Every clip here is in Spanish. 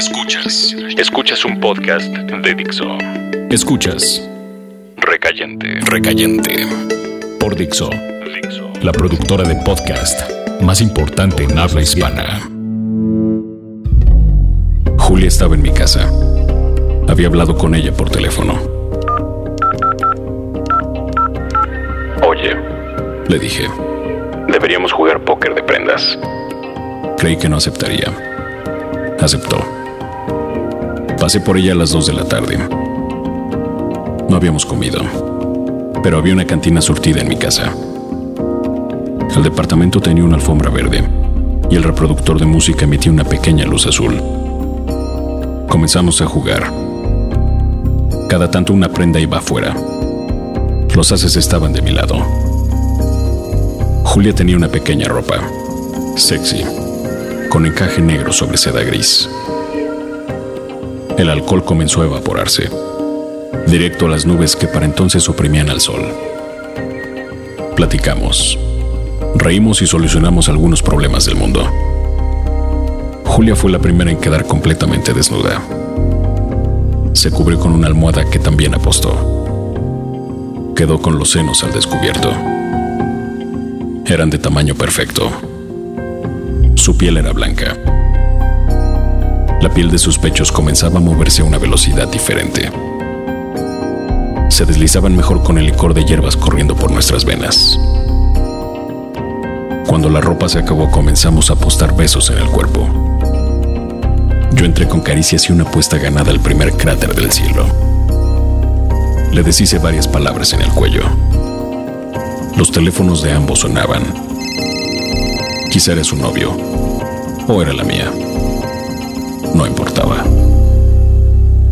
Escuchas. Escuchas un podcast de Dixo. Escuchas. Recayente. Recayente. Por Dixo. Dixo. La productora de podcast más importante en habla hispana. Julia estaba en mi casa. Había hablado con ella por teléfono. Oye, le dije, deberíamos jugar póker de prendas. Creí que no aceptaría. Aceptó. Pasé por ella a las 2 de la tarde. No habíamos comido, pero había una cantina surtida en mi casa. El departamento tenía una alfombra verde y el reproductor de música emitía una pequeña luz azul. Comenzamos a jugar. Cada tanto una prenda iba afuera. Los haces estaban de mi lado. Julia tenía una pequeña ropa, sexy, con encaje negro sobre seda gris. El alcohol comenzó a evaporarse, directo a las nubes que para entonces oprimían al sol. Platicamos, reímos y solucionamos algunos problemas del mundo. Julia fue la primera en quedar completamente desnuda. Se cubrió con una almohada que también apostó. Quedó con los senos al descubierto. Eran de tamaño perfecto su piel era blanca. La piel de sus pechos comenzaba a moverse a una velocidad diferente. Se deslizaban mejor con el licor de hierbas corriendo por nuestras venas. Cuando la ropa se acabó comenzamos a apostar besos en el cuerpo. Yo entré con caricias y una apuesta ganada al primer cráter del cielo. Le deshice varias palabras en el cuello. Los teléfonos de ambos sonaban Quizá era su novio. O era la mía. No importaba.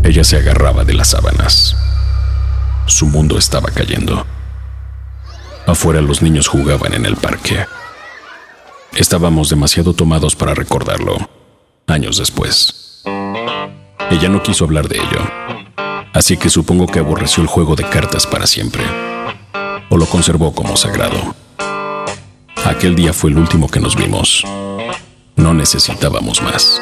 Ella se agarraba de las sábanas. Su mundo estaba cayendo. Afuera los niños jugaban en el parque. Estábamos demasiado tomados para recordarlo, años después. Ella no quiso hablar de ello, así que supongo que aborreció el juego de cartas para siempre, o lo conservó como sagrado. Aquel día fue el último que nos vimos. No necesitábamos más.